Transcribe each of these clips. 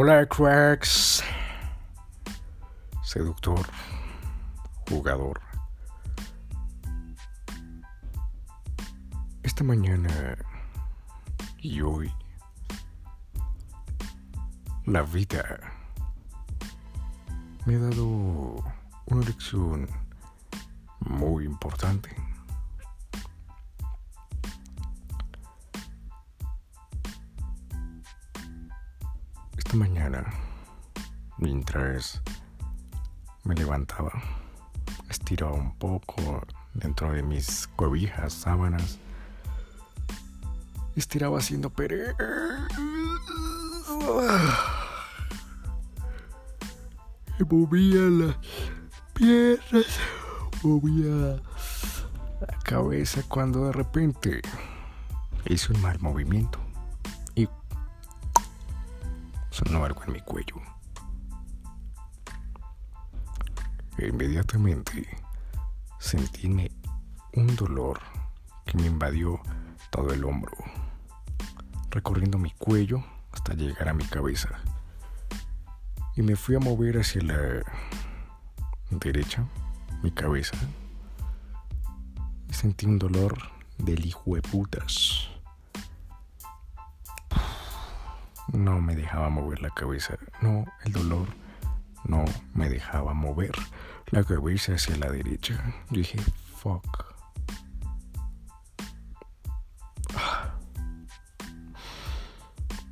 Hola, cracks. Seductor, jugador. Esta mañana y hoy, la vida me ha dado una lección muy importante. Esta mañana, mientras me levantaba, estiraba un poco dentro de mis cobijas, sábanas, estiraba haciendo pere... Me movía las piernas, movía la cabeza cuando de repente hice un mal movimiento sonó algo en mi cuello. E inmediatamente sentí un dolor que me invadió todo el hombro, recorriendo mi cuello hasta llegar a mi cabeza. Y me fui a mover hacia la derecha, mi cabeza, y sentí un dolor del hijo de putas. No me dejaba mover la cabeza. No, el dolor no me dejaba mover la cabeza hacia la derecha. Dije, fuck.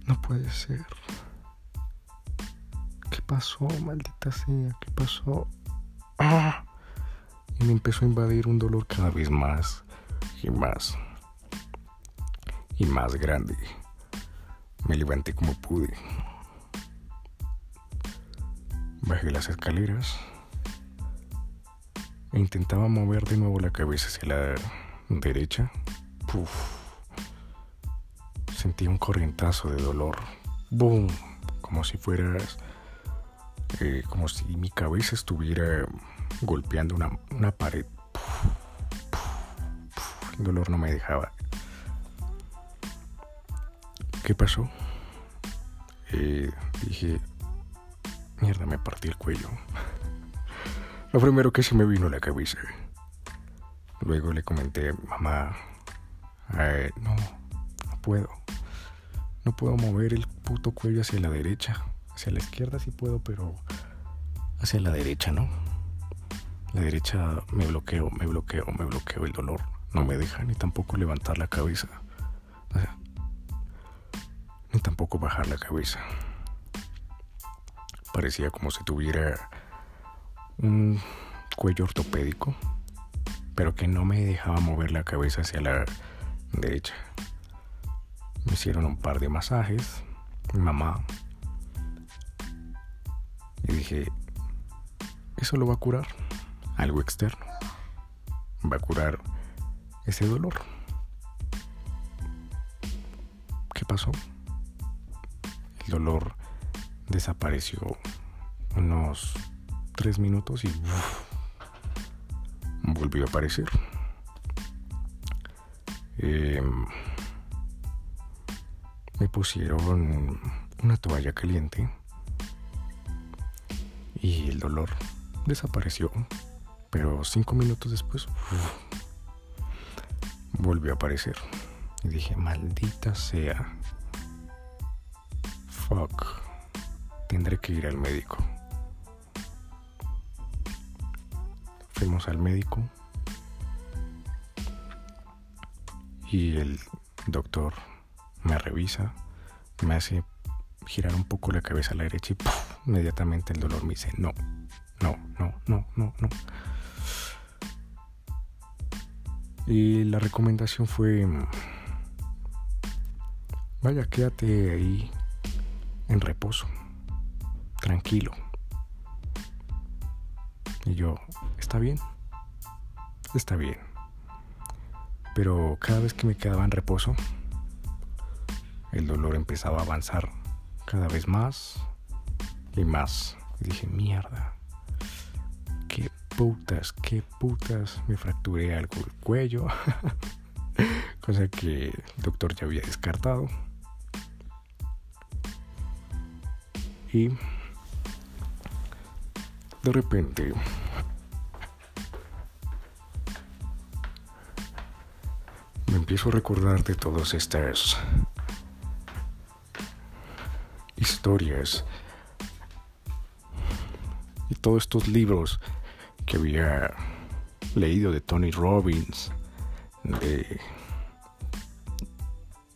No puede ser. ¿Qué pasó, maldita sea? ¿Qué pasó? ¡Ah! Y me empezó a invadir un dolor cada vez más y más y más grande. Me levanté como pude. Bajé las escaleras e intentaba mover de nuevo la cabeza hacia la derecha. Puf. Sentí un corrientazo de dolor. ¡Boom! Como si fueras. Eh, como si mi cabeza estuviera golpeando una, una pared. El dolor no me dejaba. ¿Qué pasó? Eh, dije, mierda, me partí el cuello. Lo primero que se me vino a la cabeza. Luego le comenté, mamá, no, no puedo. No puedo mover el puto cuello hacia la derecha. Hacia la izquierda sí puedo, pero hacia la derecha no. La derecha me bloqueo, me bloqueo, me bloqueo. El dolor no me deja ni tampoco levantar la cabeza. ni tampoco bajar la cabeza. Parecía como si tuviera un cuello ortopédico, pero que no me dejaba mover la cabeza hacia la derecha. Me hicieron un par de masajes, mi mamá. Y dije, eso lo va a curar, algo externo. Va a curar ese dolor. ¿Qué pasó? El dolor desapareció unos tres minutos y volvió a aparecer. Em, me pusieron una toalla caliente y el dolor desapareció. Pero cinco minutos después volvió a aparecer. Y dije, maldita sea. Fuck. Tendré que ir al médico. Fuimos al médico y el doctor me revisa, me hace girar un poco la cabeza a la derecha y inmediatamente el dolor me dice no, no, no, no, no, no. Y la recomendación fue, vaya, quédate ahí en reposo, tranquilo. Y yo, está bien, está bien. Pero cada vez que me quedaba en reposo, el dolor empezaba a avanzar cada vez más y más. Y dije, mierda, qué putas, qué putas, me fracturé algo el cuello. Cosa que el doctor ya había descartado. Y de repente me empiezo a recordar de todas estas historias y todos estos libros que había leído de Tony Robbins, de,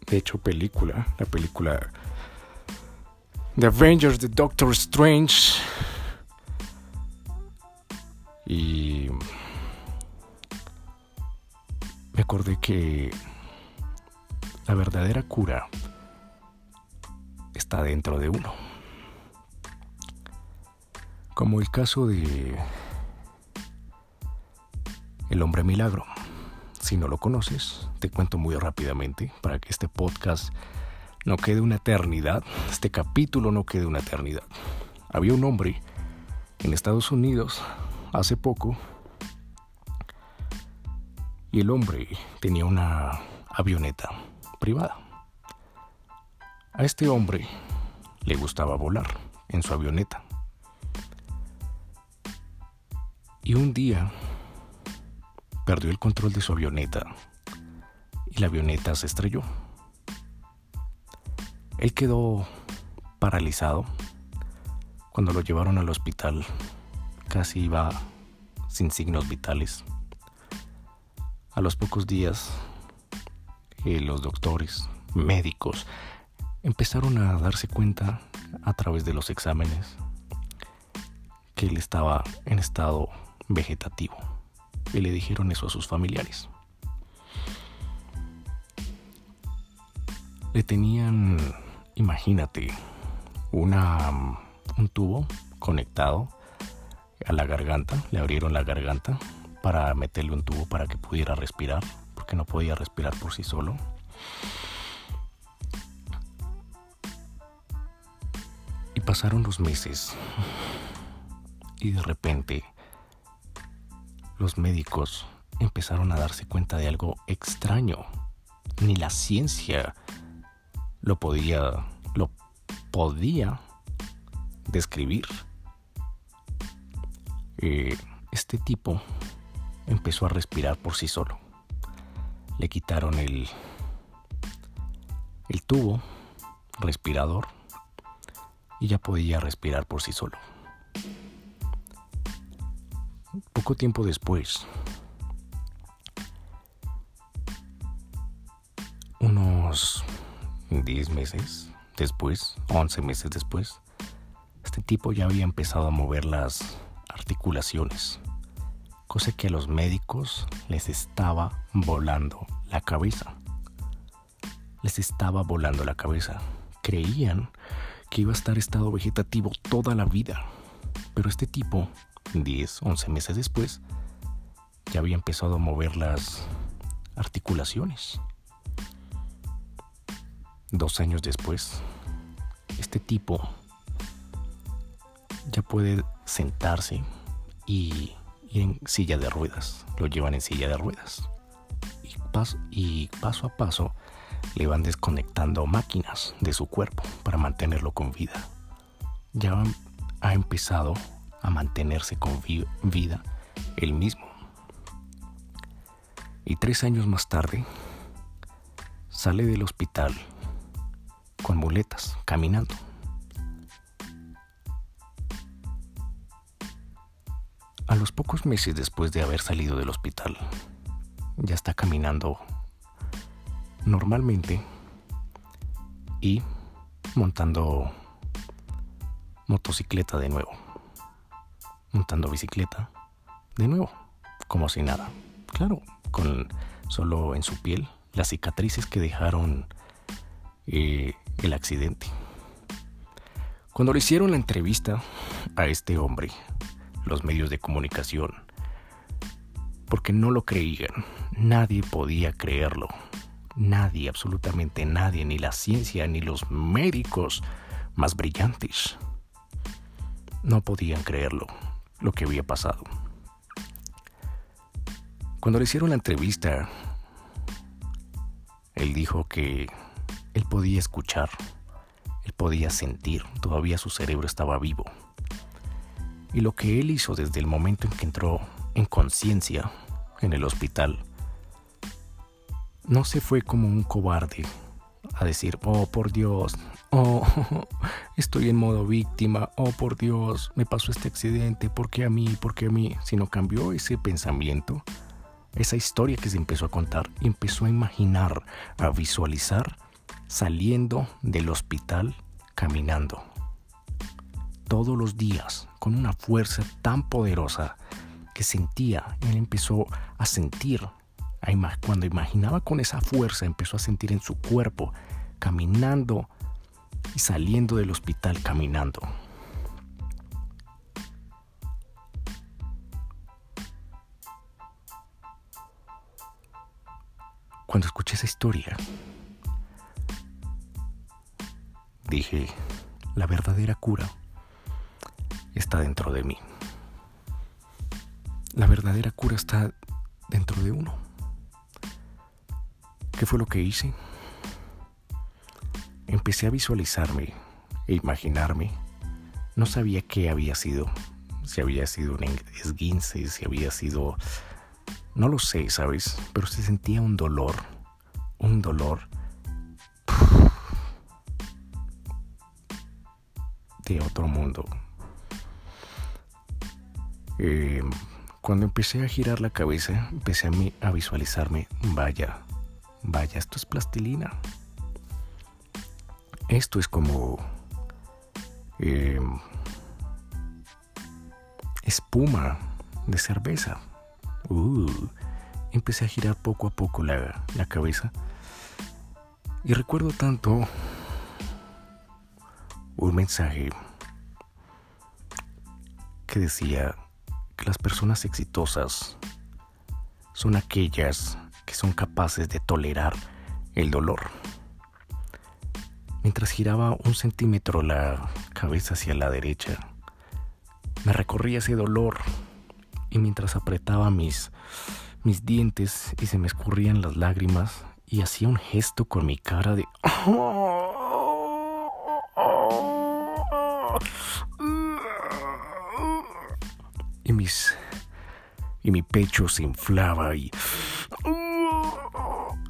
de hecho película, la película The Avengers de Doctor Strange y me acordé que la verdadera cura está dentro de uno. Como el caso de El hombre milagro. Si no lo conoces, te cuento muy rápidamente para que este podcast no quede una eternidad, este capítulo no quede una eternidad. Había un hombre en Estados Unidos hace poco y el hombre tenía una avioneta privada. A este hombre le gustaba volar en su avioneta. Y un día perdió el control de su avioneta y la avioneta se estrelló. Él quedó paralizado. Cuando lo llevaron al hospital, casi iba sin signos vitales. A los pocos días, eh, los doctores, médicos, empezaron a darse cuenta a través de los exámenes que él estaba en estado vegetativo y le dijeron eso a sus familiares. Le tenían, imagínate, una, un tubo conectado a la garganta, le abrieron la garganta para meterle un tubo para que pudiera respirar, porque no podía respirar por sí solo. Y pasaron los meses y de repente los médicos empezaron a darse cuenta de algo extraño. Ni la ciencia lo podía, lo podía describir. Eh, este tipo empezó a respirar por sí solo. Le quitaron el, el tubo respirador y ya podía respirar por sí solo. Poco tiempo después, unos 10 meses después, 11 meses después, este tipo ya había empezado a mover las articulaciones, cosa que a los médicos les estaba volando la cabeza. Les estaba volando la cabeza. Creían que iba a estar estado vegetativo toda la vida, pero este tipo 10, 11 meses después, ya había empezado a mover las articulaciones. Dos años después, este tipo ya puede sentarse y ir en silla de ruedas. Lo llevan en silla de ruedas. Y paso, y paso a paso le van desconectando máquinas de su cuerpo para mantenerlo con vida. Ya ha empezado a mantenerse con vida él mismo. Y tres años más tarde sale del hospital con muletas, caminando. A los pocos meses después de haber salido del hospital, ya está caminando normalmente y montando motocicleta de nuevo montando bicicleta, de nuevo, como si nada. Claro, con solo en su piel las cicatrices que dejaron eh, el accidente. Cuando le hicieron la entrevista a este hombre, los medios de comunicación, porque no lo creían, nadie podía creerlo, nadie, absolutamente nadie, ni la ciencia, ni los médicos más brillantes, no podían creerlo lo que había pasado. Cuando le hicieron la entrevista, él dijo que él podía escuchar Él podía sentir, todavía su cerebro estaba vivo. Y lo que él hizo desde el momento en que entró en conciencia en el hospital, no se fue como un cobarde a decir, oh por Dios, oh, estoy en modo víctima, oh por Dios, me pasó este accidente, ¿por qué a mí? ¿Por qué a mí? Sino cambió ese pensamiento, esa historia que se empezó a contar, y empezó a imaginar, a visualizar saliendo del hospital caminando. Todos los días, con una fuerza tan poderosa que sentía, él empezó a sentir, cuando imaginaba con esa fuerza, empezó a sentir en su cuerpo, caminando y saliendo del hospital caminando. Cuando escuché esa historia, dije, la verdadera cura está dentro de mí. La verdadera cura está dentro de uno. ¿Qué fue lo que hice? Empecé a visualizarme e imaginarme. No sabía qué había sido. Si había sido un esguince, si había sido... No lo sé, ¿sabes? Pero se sentía un dolor. Un dolor otro mundo. Eh, cuando empecé a girar la cabeza, empecé a, a visualizarme, vaya, vaya, esto es plastilina. Esto es como eh, espuma de cerveza. Uh, empecé a girar poco a poco la, la cabeza y recuerdo tanto un mensaje que decía que las personas exitosas son aquellas que son capaces de tolerar el dolor. Mientras giraba un centímetro la cabeza hacia la derecha, me recorría ese dolor y mientras apretaba mis, mis dientes y se me escurrían las lágrimas y hacía un gesto con mi cara de... Y mis... Y mi pecho se inflaba y...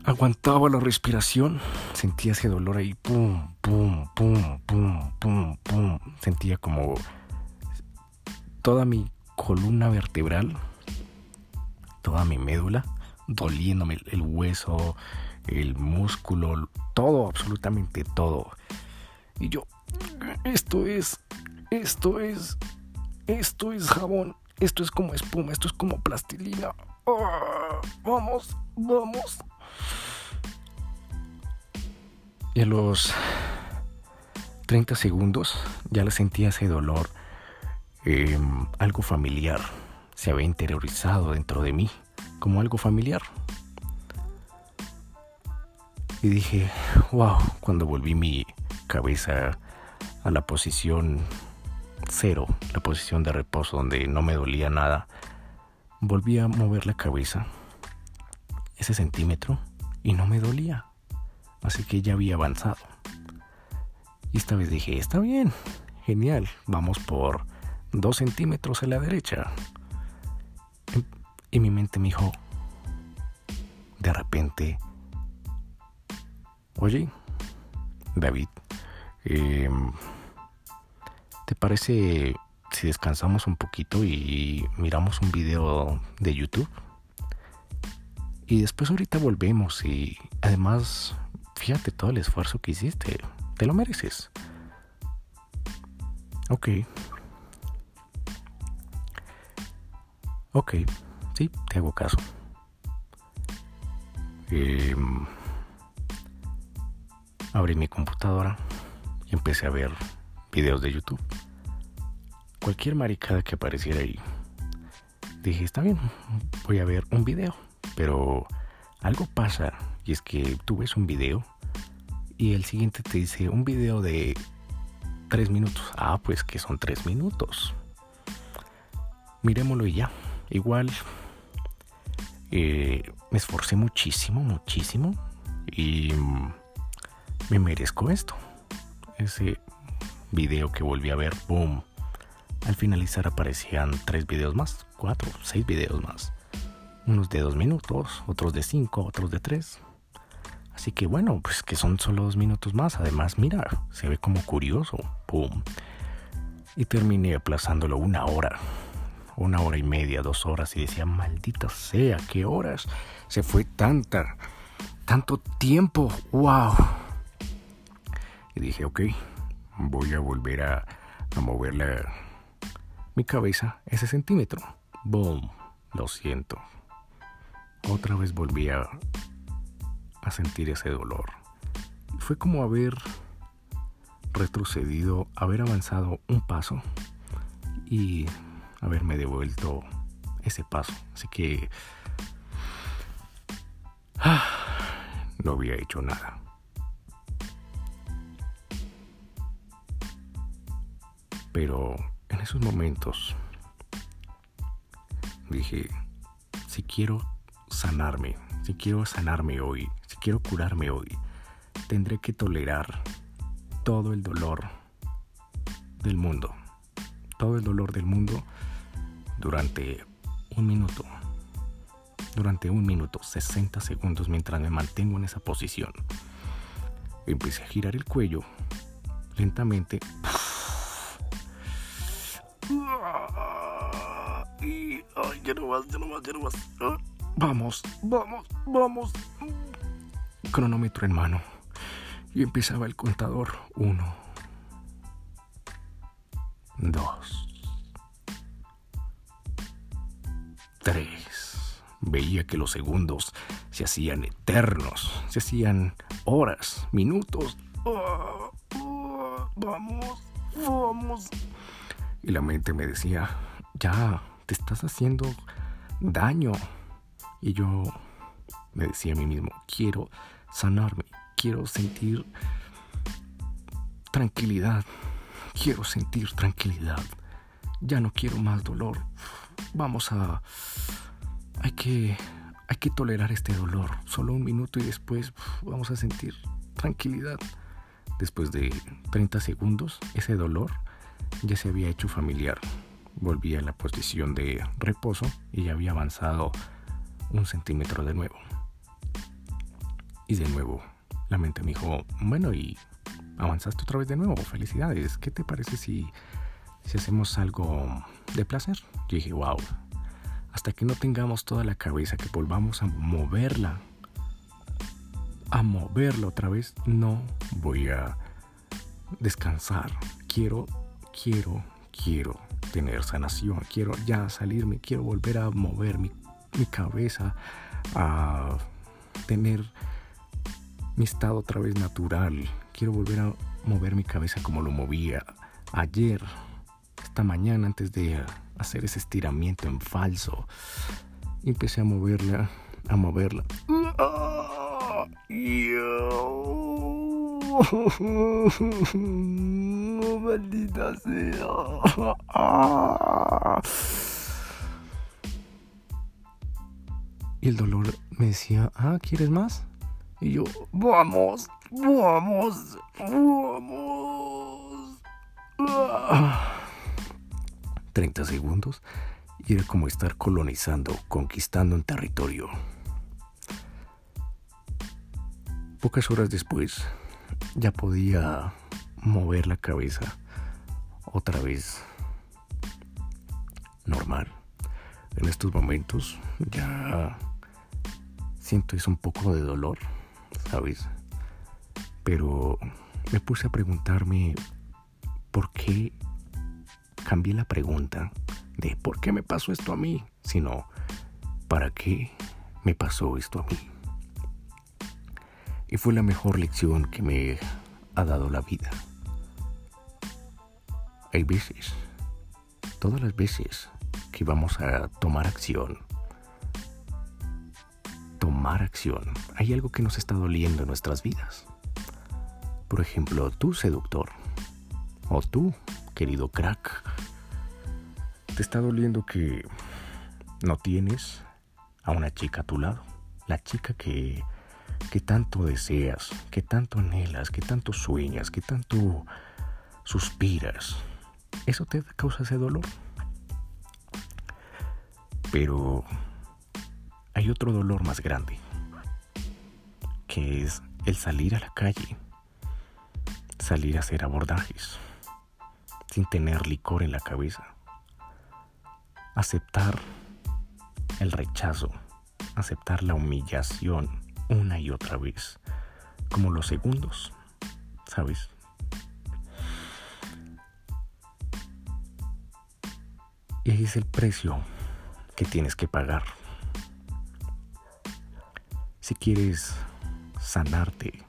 Aguantaba la respiración, sentía ese dolor ahí, pum, pum, pum, pum, pum, pum. Sentía como toda mi columna vertebral, toda mi médula, doliéndome el hueso, el músculo, todo, absolutamente todo. Y yo, esto es, esto es, esto es jabón, esto es como espuma, esto es como plastilina. Ah, vamos, vamos. Y a los 30 segundos ya le sentía ese dolor, em, algo familiar. Se había interiorizado dentro de mí como algo familiar. Y dije, wow, cuando volví mi cabeza a la posición cero, la posición de reposo donde no me dolía nada, volví a mover la cabeza ese centímetro y no me dolía. Así que ya había avanzado. Y esta vez dije, está bien, genial, vamos por dos centímetros a la derecha. Y mi mente me dijo, de repente, oye, David, em, ¿te parece si descansamos un poquito y miramos un video de YouTube? Y después ahorita volvemos y además, fíjate todo el esfuerzo que hiciste. Te lo mereces. Ok. Ok, sí, te hago caso. Em, abrí mi computadora y empecé a ver videos de YouTube. Cualquier maricada que apareciera ahí. Dije, está bien, voy a ver un video. Pero algo pasa y es que tú ves un video y el siguiente te dice un video de tres minutos. Ah, pues que son tres minutos. Miremoslo y ya. Igual eh, me esforcé muchísimo, muchísimo y me merezco esto. ese video que volví a ver, boom. Al finalizar aparecían tres videos más, cuatro, seis videos más. Unos de dos minutos, otros de cinco, otros de tres. Así que bueno, pues que son solo dos minutos más. Además, mira, se ve como curioso. Boom. Y terminé aplazándolo una hora. Una hora y media, dos horas. Y decía, maldita sea, ¿qué horas? Se fue tanta, tanto tiempo. ¡Wow! Y dije, ok, voy a volver a, a mover mi cabeza ese centímetro. Boom. Lo siento. Otra vez volví a, sentir ese dolor. Fue como haber retrocedido, haber avanzado un paso y haberme devuelto ese paso. Así que no había hecho nada. Pero en esos momentos dije, si quiero sanarme, si quiero sanarme hoy, si quiero curarme hoy, tendré que tolerar todo el dolor del mundo, todo el dolor del mundo durante un minuto, durante un minuto, 60 segundos mientras me mantengo en esa posición. Empecé a girar el cuello lentamente. No más, más. Vamos, vamos, vamos. Cronómetro en mano. Y empezaba el contador. Uno. Dos. Tres. Veía que los segundos se hacían eternos. Se hacían horas, minutos. vamos, vamos. Y la mente me decía, ya, te estás haciendo daño. Y yo me decía a mí mismo, quiero sanarme, quiero sentir tranquilidad, quiero sentir tranquilidad, ya no quiero más dolor. Vamos a... Hay que... Hay que tolerar este dolor, solo un minuto y después vamos a sentir tranquilidad. Después de 30 segundos, ese dolor ya se había hecho familiar. Volví a la posición de reposo y ya había avanzado un centímetro de nuevo. Y de nuevo, la mente me dijo, bueno, y avanzaste otra vez de nuevo, felicidades, ¿qué te parece si, si hacemos algo de placer? Yo dije, wow, hasta que no tengamos toda la cabeza, que volvamos a moverla, a moverla otra vez, no voy a descansar. Quiero, quiero, quiero tener sanación, quiero ya salirme, quiero volver a mover mi mi cabeza a tener mi estado otra vez natural. Quiero volver a mover mi cabeza como lo movía ayer, esta mañana antes de hacer ese estiramiento en falso. Empecé a moverla, a moverla. maldita sea. Y el dolor me decía, ah, ¿quieres más? Y yo, vamos, vamos, vamos. 30 segundos y era como estar colonizando, conquistando un territorio. Pocas horas después ya podía mover la cabeza otra vez normal. En estos momentos ya siento es un poco de dolor, ¿sabes? Pero me puse a preguntarme por qué cambié la pregunta de por qué me pasó esto a mí, sino para qué me pasó esto a mí. Y fue la mejor lección que me ha dado la vida. Hay veces, todas las veces que vamos a tomar acción, tomar acción, hay algo que nos está doliendo en nuestras vidas. Por ejemplo, tú seductor, o tú, querido crack, te está doliendo que no tienes a una chica a tu lado, la chica que que tanto deseas, que tanto anhelas, que tanto sueñas, que tanto suspiras, eso te causa ese dolor. Pero hay otro dolor más grande, que es el salir a la calle, salir a hacer abordajes, sin tener licor en la cabeza, aceptar el rechazo, aceptar la humillación una y otra vez, como los segundos, ¿sabes? Y es el precio que tienes que pagar. Si quieres sanarte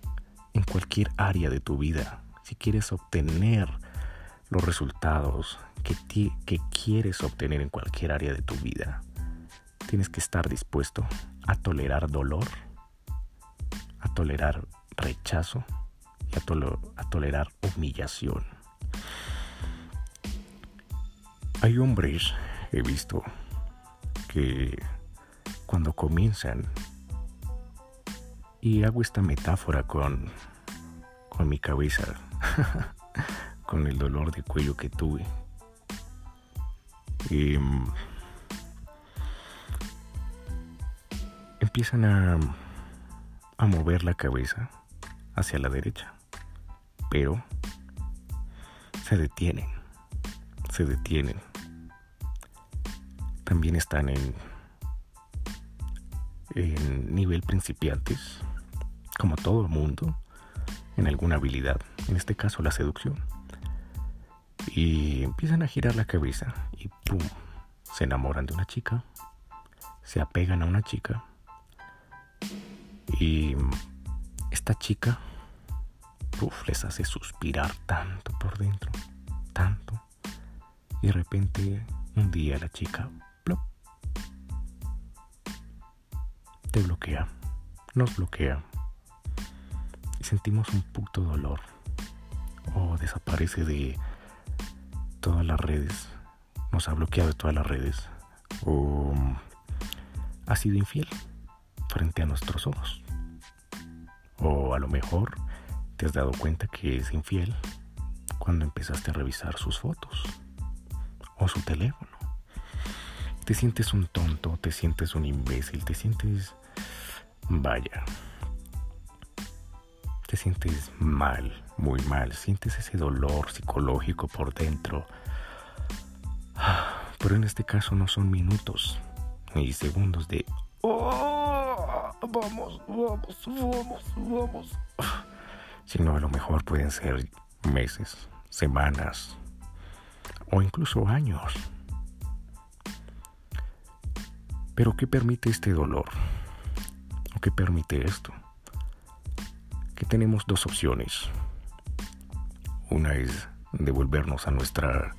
en cualquier área de tu vida, si quieres obtener los resultados que, que quieres obtener en cualquier área de tu vida, tienes que estar dispuesto a tolerar dolor, tolerar rechazo y a, a tolerar humillación. Hay hombres, he visto, que cuando comienzan, y hago esta metáfora con, con mi cabeza, con el dolor de cuello que tuve, y, em, empiezan a, a mover la cabeza hacia la derecha, pero se detienen, se detienen también están en, nivel principiantes, como todo el mundo, en alguna habilidad, en este caso la seducción. Y empiezan a girar la cabeza y ¡pum! Se enamoran de una chica, se apegan a una chica y esta chica ¡puf! les hace suspirar tanto por dentro, tanto. Y de repente un día la chica te bloquea, nos bloquea y sentimos un puto dolor o desaparece de todas las redes, nos ha bloqueado de todas las redes o ha sido infiel frente a nuestros ojos o a lo mejor te has dado cuenta que es infiel cuando empezaste a revisar sus fotos o su teléfono. Te sientes un tonto, te sientes un imbécil, te sientes Vaya. Te sientes mal, muy mal. Sientes ese dolor psicológico por dentro. Pero en este caso no son minutos ni segundos de... Oh, vamos, vamos, vamos, vamos. Sino a lo mejor pueden ser meses, semanas o incluso años. Pero ¿qué permite este dolor? que permite esto? Que tenemos dos opciones. Una es devolvernos a nuestra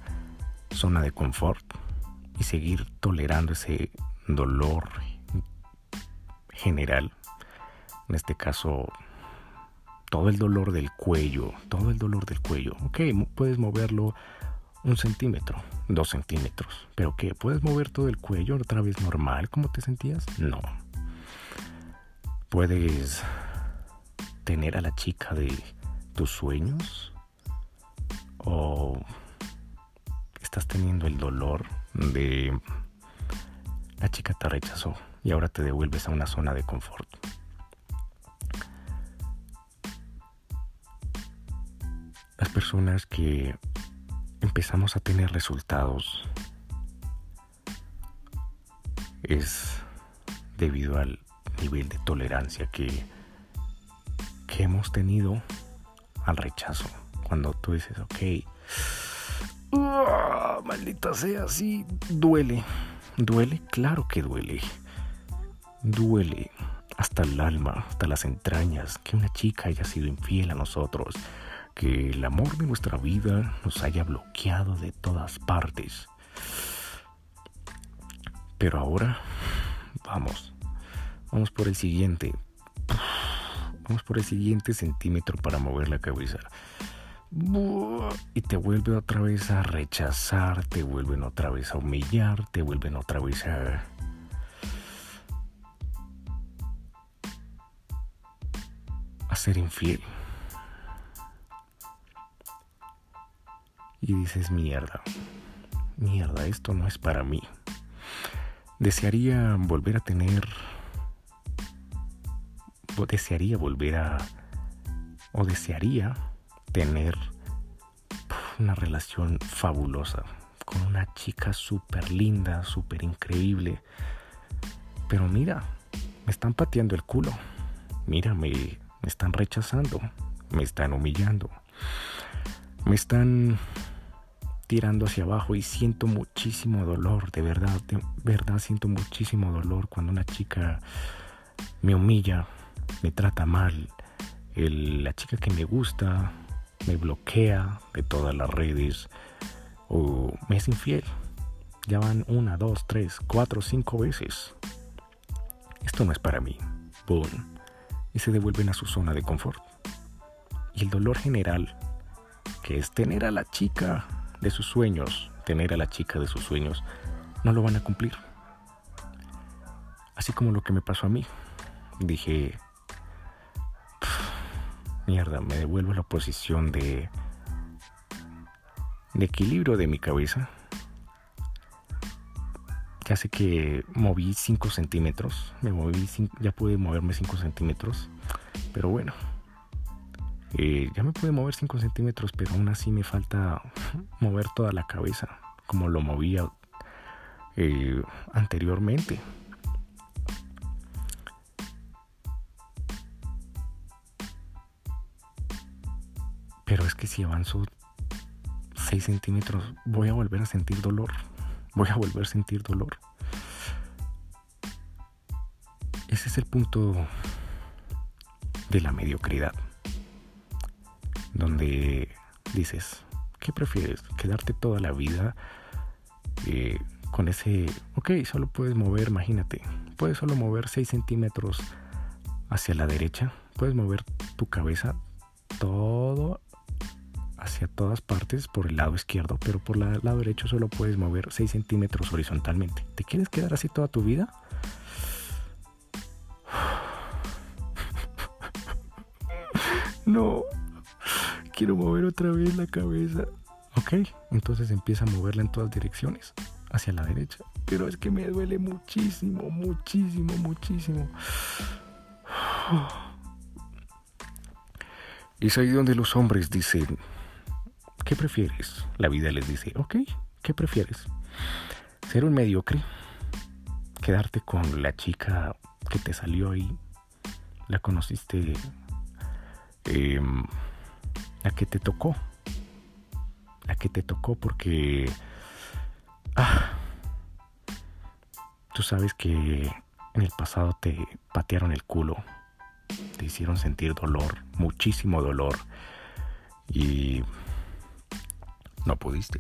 zona de confort y seguir tolerando ese dolor general. En este caso, todo el dolor del cuello, todo el dolor del cuello. Ok, puedes moverlo un centímetro, dos centímetros, pero ¿qué? ¿Puedes mover todo el cuello otra vez normal como te sentías? No, Puedes tener a la chica de tus sueños o estás teniendo el dolor de la chica te rechazó y ahora te devuelves a una zona de confort. Las personas que empezamos a tener resultados es debido al nivel de tolerancia que, que hemos tenido al rechazo. Cuando tú dices, ok, ah, maldita sea, sí, duele. ¿Duele? Claro que duele. Duele hasta el alma, hasta las entrañas, que una chica haya sido infiel a nosotros, que el amor de nuestra vida nos haya bloqueado de todas partes. Pero ahora, vamos, Vamos por el siguiente. Vamos por el siguiente centímetro para mover la cabeza. Y te vuelve otra vez a rechazar, te vuelven otra vez a humillar, te vuelven otra vez a... ser infiel. Y dices, mierda, mierda, esto no es para mí. Desearía volver a tener, o desearía volver a, o desearía tener una relación fabulosa con una chica súper linda, súper increíble. Pero mira, me están pateando el culo. Mira, me, me están rechazando, me están humillando, me están tirando hacia abajo y siento muchísimo dolor, de verdad, de verdad siento muchísimo dolor cuando una chica me humilla, me trata mal, la chica que me gusta me bloquea de todas las redes o me es infiel. Ya van una, dos, tres, cuatro, cinco veces. Esto no es para mí. Boom. Y se devuelven a su zona de confort. Y el dolor general, que es tener a la chica de sus sueños, tener a la chica de sus sueños, no lo van a cumplir. Así como lo que me pasó a mí. Dije, mierda, me devuelvo a la posición de, de equilibrio de mi cabeza. Ya sé que moví 5 centímetros, me moví, ya pude moverme 5 centímetros, pero bueno, eh, ya me pude mover 5 centímetros, pero aún así me falta mover toda la cabeza, como lo movía eh, anteriormente. Pero es que si avanzo 6 centímetros, voy a volver a sentir dolor. Voy a volver a sentir dolor. Ese es el punto de la mediocridad donde dices, ¿qué prefieres? ¿Quedarte toda la vida eh, con ese, ok, solo puedes mover, imagínate, puedes solo mover 6 centímetros hacia la derecha, puedes mover tu cabeza todo hacia todas partes por el lado izquierdo, pero por el lado derecho solo puedes mover 6 centímetros horizontalmente. ¿Te quieres quedar así toda tu vida? no, quiero mover otra vez la cabeza. Ok, entonces empieza a moverla en todas direcciones, hacia la derecha. Pero es que me duele muchísimo, muchísimo, muchísimo. Es ahí donde los hombres dicen, ¿qué prefieres? La vida les dice, ok, ¿qué prefieres? ¿Ser un mediocre? ¿Quedarte con la chica que te salió ahí? ¿La conociste? Eh, la que te tocó. La que te tocó porque... Ah, tú sabes que en el pasado te patearon el culo, te hicieron sentir dolor, muchísimo dolor, y no pudiste.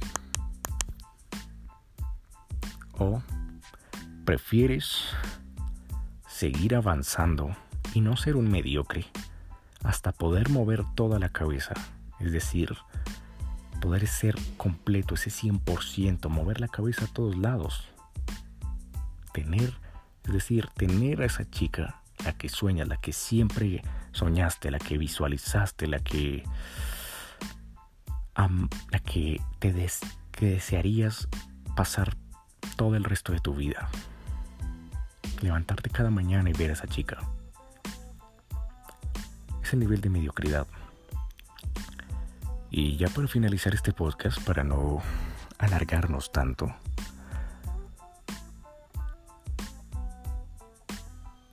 O prefieres seguir avanzando y no ser un mediocre hasta poder mover toda la cabeza, es decir, poder ser completo, ese 100%, mover la cabeza a todos lados. Tener, es decir, tener a esa chica, la que sueñas, la que siempre soñaste, la que visualizaste, la que, la que te que desearías pasar todo el resto de tu vida. Levantarte cada mañana y ver a esa chica nivel de mediocridad. Y ya para finalizar este podcast, para no alargarnos tanto,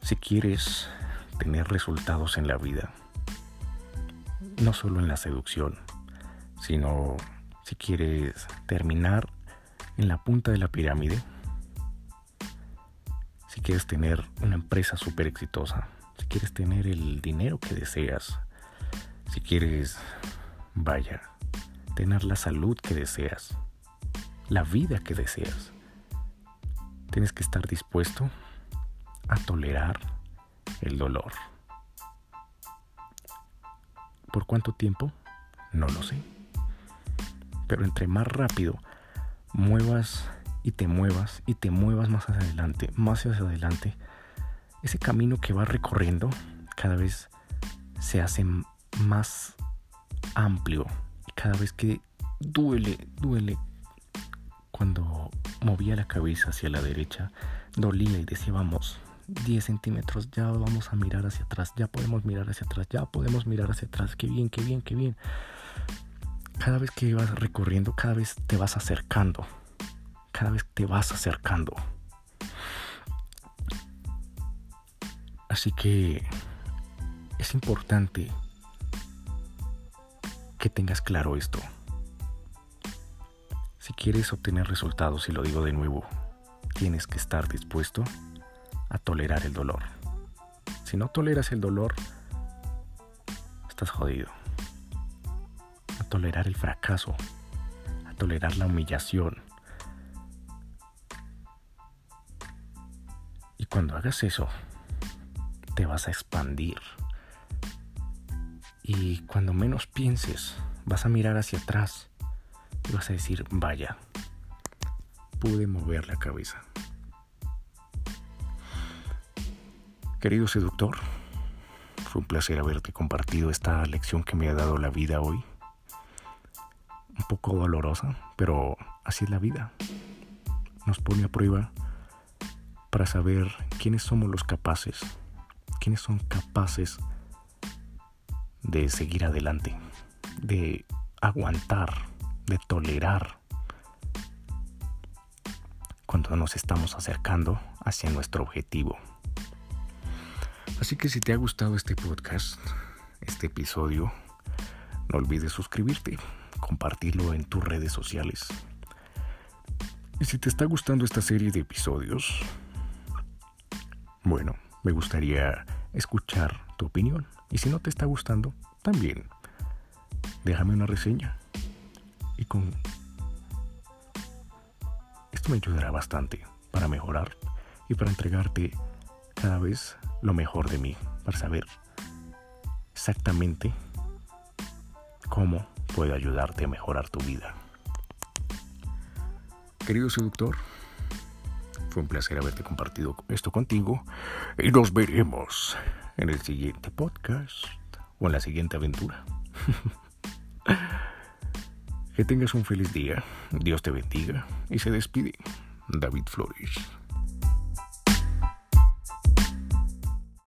si quieres tener resultados en la vida, no solo en la seducción, sino si quieres terminar en la punta de la pirámide, si quieres tener una empresa súper exitosa, si quieres tener el dinero que deseas, si quieres, vaya, tener la salud que deseas, la vida que deseas, tienes que estar dispuesto a tolerar el dolor. ¿Por cuánto tiempo? No lo sé. Pero entre más rápido muevas y te muevas y te muevas más hacia adelante, más hacia adelante, ese camino que vas recorriendo cada vez se hace más amplio y cada vez que duele, duele. Cuando movía la cabeza hacia la derecha, dolía y decía, vamos, 10 centímetros, ya vamos a mirar hacia atrás, ya podemos mirar hacia atrás, ya podemos mirar hacia atrás, qué bien, qué bien, qué bien. Cada vez que vas recorriendo, cada vez te vas acercando, cada vez te vas acercando. Así que es importante que tengas claro esto. Si quieres obtener resultados, y lo digo de nuevo, tienes que estar dispuesto a tolerar el dolor. Si no toleras el dolor, estás jodido. Tolerar el fracaso, a tolerar la humillación. Y cuando hagas eso, te vas a expandir. Y cuando menos pienses, vas a mirar hacia atrás y vas a decir, vaya, pude mover la cabeza. Querido seductor, fue un placer haberte compartido esta lección que me ha dado la vida hoy. Un poco dolorosa, pero así es la vida. Nos pone a prueba para saber quiénes somos los capaces quienes son capaces de seguir adelante, de aguantar, de tolerar cuando nos estamos acercando hacia nuestro objetivo. Así que si te ha gustado este podcast, este episodio, no olvides suscribirte, compartirlo en tus redes sociales. Y si te está gustando esta serie de episodios, bueno, me gustaría escuchar tu opinión. Y si no te está gustando, también déjame una reseña. Y con esto me ayudará bastante para mejorar y para entregarte cada vez lo mejor de mí, para saber exactamente cómo puedo ayudarte a mejorar tu vida. Querido seductor, fue un placer haberte compartido esto contigo y nos veremos en el siguiente podcast o en la siguiente aventura. que tengas un feliz día, Dios te bendiga y se despide David Flores.